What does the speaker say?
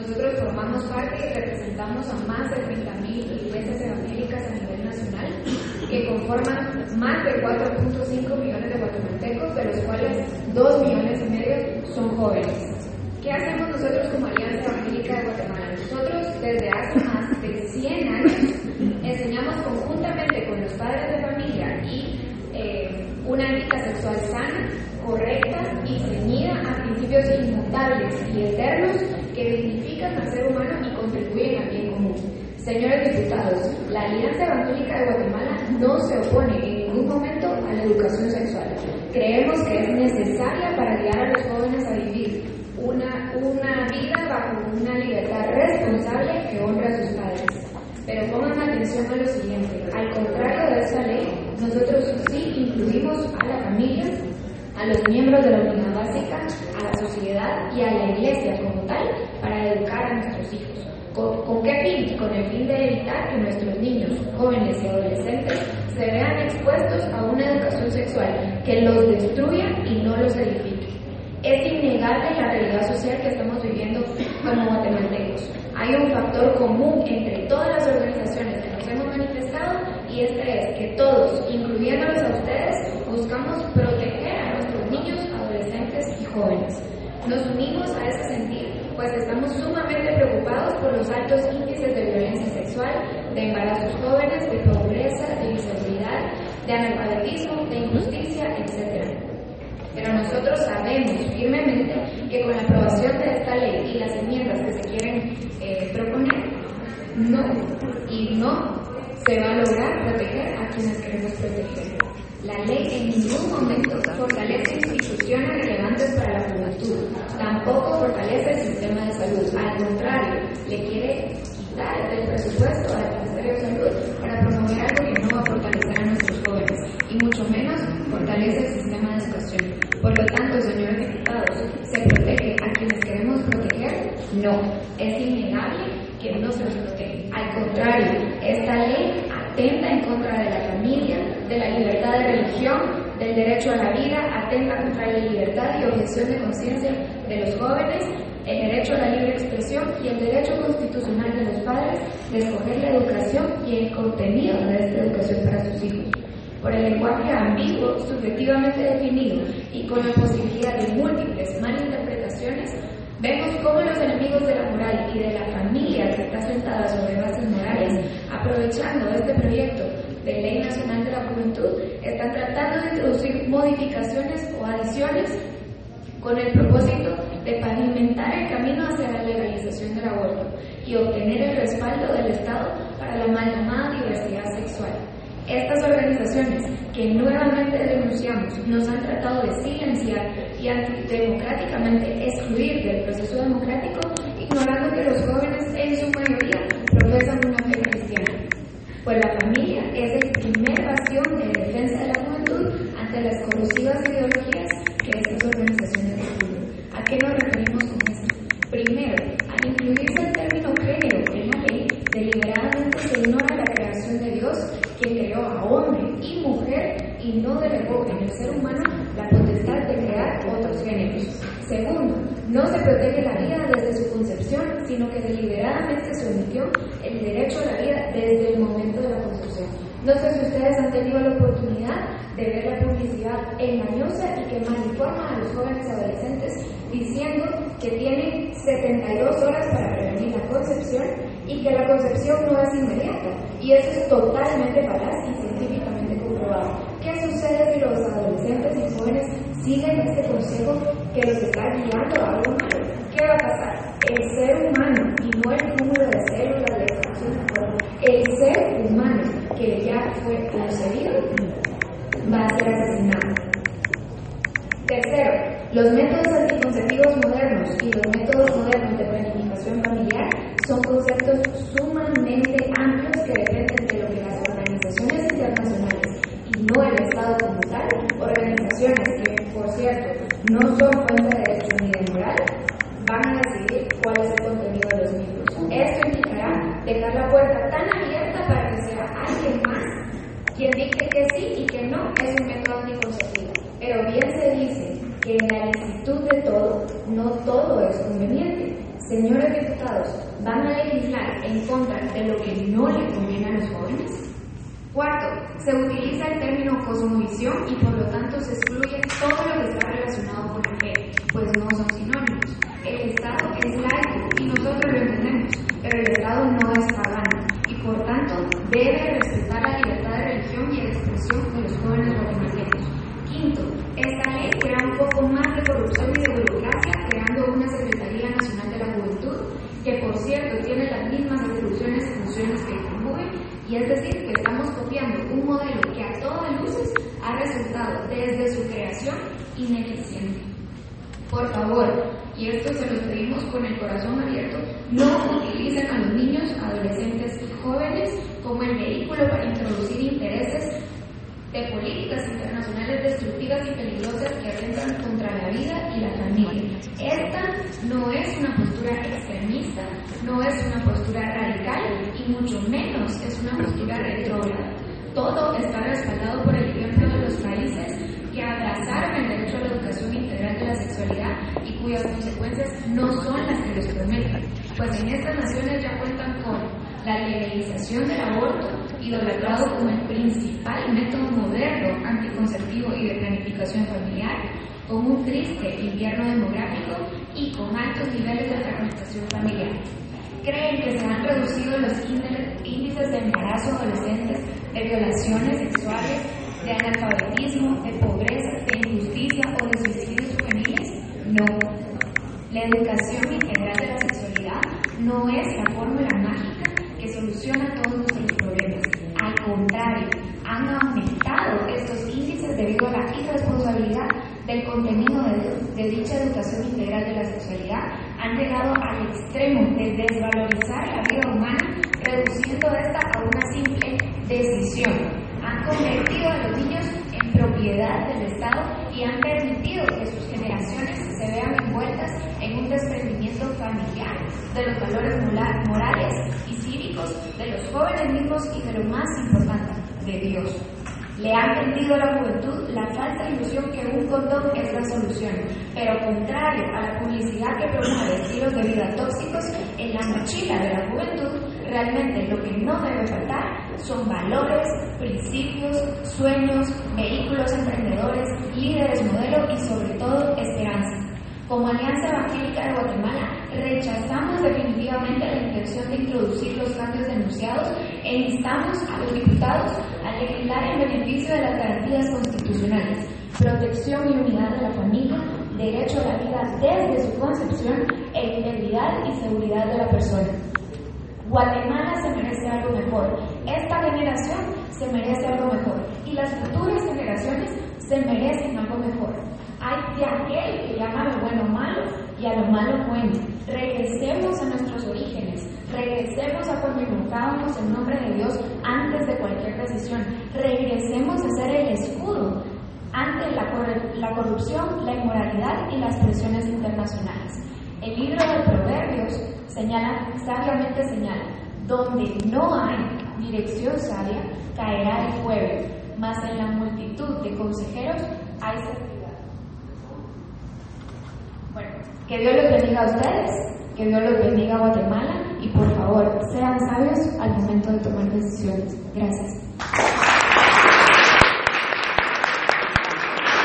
Nosotros formamos parte y representamos a más de 30.000 iglesias evangélicas a nivel nacional que conforman más de 4.5 millones de guatemaltecos, de los cuales 2 millones y medio son jóvenes. ¿Qué hacemos nosotros como Alianza Evangélica de Guatemala? Nosotros desde hace más de 100 años enseñamos conjuntamente con los padres de familia y eh, una ética sexual sana, correcta y ceñida a principios inmutables y eternos que dignifican al ser humano y contribuyen al bien común. Señores diputados, la Alianza Evangélica de Guatemala no se opone en ningún momento a la educación sexual. Creemos que es necesaria para guiar a los jóvenes a vivir una, una vida bajo una libertad responsable que honra a sus padres. Pero pongan atención a lo siguiente, al contrario de esta ley, nosotros sí incluimos a la familia, a los miembros de la unidad básica, a la sociedad y a la iglesia como tal para educar a nuestros hijos. ¿Con, qué fin? Con el fin de evitar que nuestros niños, jóvenes y adolescentes se vean expuestos a una educación sexual que los destruya y no los edifique. Es innegable la realidad social que estamos viviendo como guatemaltecos. Hay un factor común entre todas las organizaciones que nos hemos manifestado y este es que todos, incluyéndolos a ustedes, buscamos proteger a nuestros niños, adolescentes y jóvenes. Nos unimos a ese sentir, pues estamos sumamente preocupados por los altos índices de violencia sexual, de embarazos jóvenes, de pobreza, de inseguridad, de analfabetismo, de injusticia, etc. Pero nosotros sabemos firmemente que con la aprobación de esta ley y las enmiendas que se quieren eh, proponer, no y no se va a lograr proteger a quienes queremos proteger. La ley en ningún momento fortalece instituciones relevantes para la juventud, tampoco fortalece el sistema de salud, al contrario, le quiere quitar del presupuesto al Ministerio de Salud para promover algo que no va a fortalecer a nuestros jóvenes y mucho menos fortalece el sistema de educación. Por lo tanto, señores diputados, ¿se protege a quienes queremos proteger? No, es innegable que no se los protege. Al contrario, esta ley atenta en contra de la familia, de la libertad de religión, del derecho a la vida, atenta contra la libertad y objeción de conciencia de los jóvenes, el derecho a la libre expresión y el derecho constitucional de los padres de escoger la educación y el contenido de esta educación para sus hijos. Por el lenguaje ambiguo, subjetivamente definido y con la posibilidad de múltiples malinterpretaciones, Vemos cómo los enemigos de la moral y de la familia que está sentada sobre bases morales, aprovechando este proyecto de Ley Nacional de la Juventud, están tratando de introducir modificaciones o adiciones con el propósito de pavimentar el camino hacia la legalización del aborto y obtener el respaldo del Estado para la mal llamada diversidad sexual. Estas organizaciones que nuevamente denunciamos nos han tratado de silenciar y antidemocráticamente excluir del proceso democrático, ignorando que los jóvenes en su mayoría profesan una fe cristiana. Pues la familia es el primer bastión de defensa de la juventud ante las corrosivas ideologías y no delegó en el ser humano la potestad de crear otros géneros. Segundo, no se protege la vida desde su concepción, sino que deliberadamente se omitió el derecho a la vida desde el momento de la concepción. No sé si ustedes han tenido la oportunidad de ver la publicidad engañosa y que malinforma a los jóvenes adolescentes diciendo que tienen 72 horas para prevenir la concepción y que la concepción no es inmediata. Y eso es totalmente falaz y científicamente comprobado. ¿Qué sucede si los adolescentes y jóvenes siguen este consejo que los está guiando a algo malo? ¿Qué va a pasar? El ser humano, y no el número de células de el ser humano que ya fue concebido va a ser asesinado. Tercero, los métodos a decidir cuál es el contenido de los mismos. Esto implicará dejar la puerta tan abierta para que sea alguien más quien diga que sí y que no es un método anticonceptivo. Pero bien se dice que en la lentitud de todo, no todo es conveniente. señores diputados, van a legislar en contra de lo que no le conviene a los jóvenes? Cuarto, se utiliza el término cosmovisión y por lo tanto se excluye todo lo que está relacionado con la fe, pues no son sinónimos. El Estado es laico y nosotros lo entendemos, pero el Estado no es pagano y por tanto debe respetar la libertad de religión y de expresión de los jóvenes guatemaltecos. Quinto, esta ley crea un poco más de corrupción y de burocracia creando una Secretaría Nacional de la Juventud que por cierto tiene las mismas atribuciones y funciones que el y es decir que estamos copiando un modelo que a todas luces ha resultado desde su creación ineficiente. Por favor, y esto se lo pedimos con el corazón abierto, no utilicen a los niños, adolescentes y jóvenes como el vehículo para introducir intereses de políticas internacionales destructivas y peligrosas que atentan contra la vida y la familia. Esta no es una postura extremista, no es una postura radical mucho menos es una postura retrógrada. Todo está respaldado por el ejemplo de los países que abrazaron el derecho a la educación integral de la sexualidad y cuyas consecuencias no son las que les prometen, pues en estas naciones ya cuentan con la legalización del aborto, idolatrado como el principal método moderno anticonceptivo y de planificación familiar, con un triste invierno demográfico y con altos niveles de fragmentación familiar. Creen que se han reducido los índices de embarazo adolescentes, de violaciones sexuales, de analfabetismo, de pobreza, de injusticia o de suicidios juveniles? No. La educación integral de la sexualidad no es la fórmula mágica que soluciona todos nuestros problemas. Al contrario, han aumentado estos índices debido a la irresponsabilidad del contenido de, dicha educación integral de la sexualidad. Han llegado al extremo de desvalorizar la vida humana, reduciendo esta a una simple decisión. Han convertido a los niños en propiedad del Estado y han permitido que sus generaciones se vean envueltas en un desprendimiento familiar de los valores morales y de los jóvenes mismos y de lo más importante, de Dios. Le han vendido a la juventud la falsa ilusión que un condón es la solución, pero contrario a la publicidad que promueve estilos de vida tóxicos, en la mochila de la juventud realmente lo que no debe faltar son valores, principios, sueños, vehículos emprendedores, líderes modelo y sobre todo esperanza. Como Alianza Evangélica de Guatemala, rechazamos definitivamente la intención de introducir los cambios denunciados e instamos a los diputados a legislar en beneficio de las garantías constitucionales, protección y unidad de la familia, derecho a la vida desde su concepción e integridad y seguridad de la persona. Guatemala se merece algo mejor, esta generación se merece algo mejor y las futuras generaciones se merecen algo mejor. Hay de aquel que llama lo bueno malo y a lo malo bueno. Regresemos a nuestros orígenes, regresemos a cuando invocábamos el nombre de Dios antes de cualquier decisión, regresemos a ser el escudo ante la, corrupción, la inmoralidad y las presiones internacionales. El libro de Proverbios señala, sabiamente señala, donde no hay dirección sabia, caerá el fuego, mas en la multitud de consejeros hay bueno, que Dios los bendiga a ustedes, que Dios los bendiga a Guatemala y por favor sean sabios al momento de tomar decisiones. Gracias.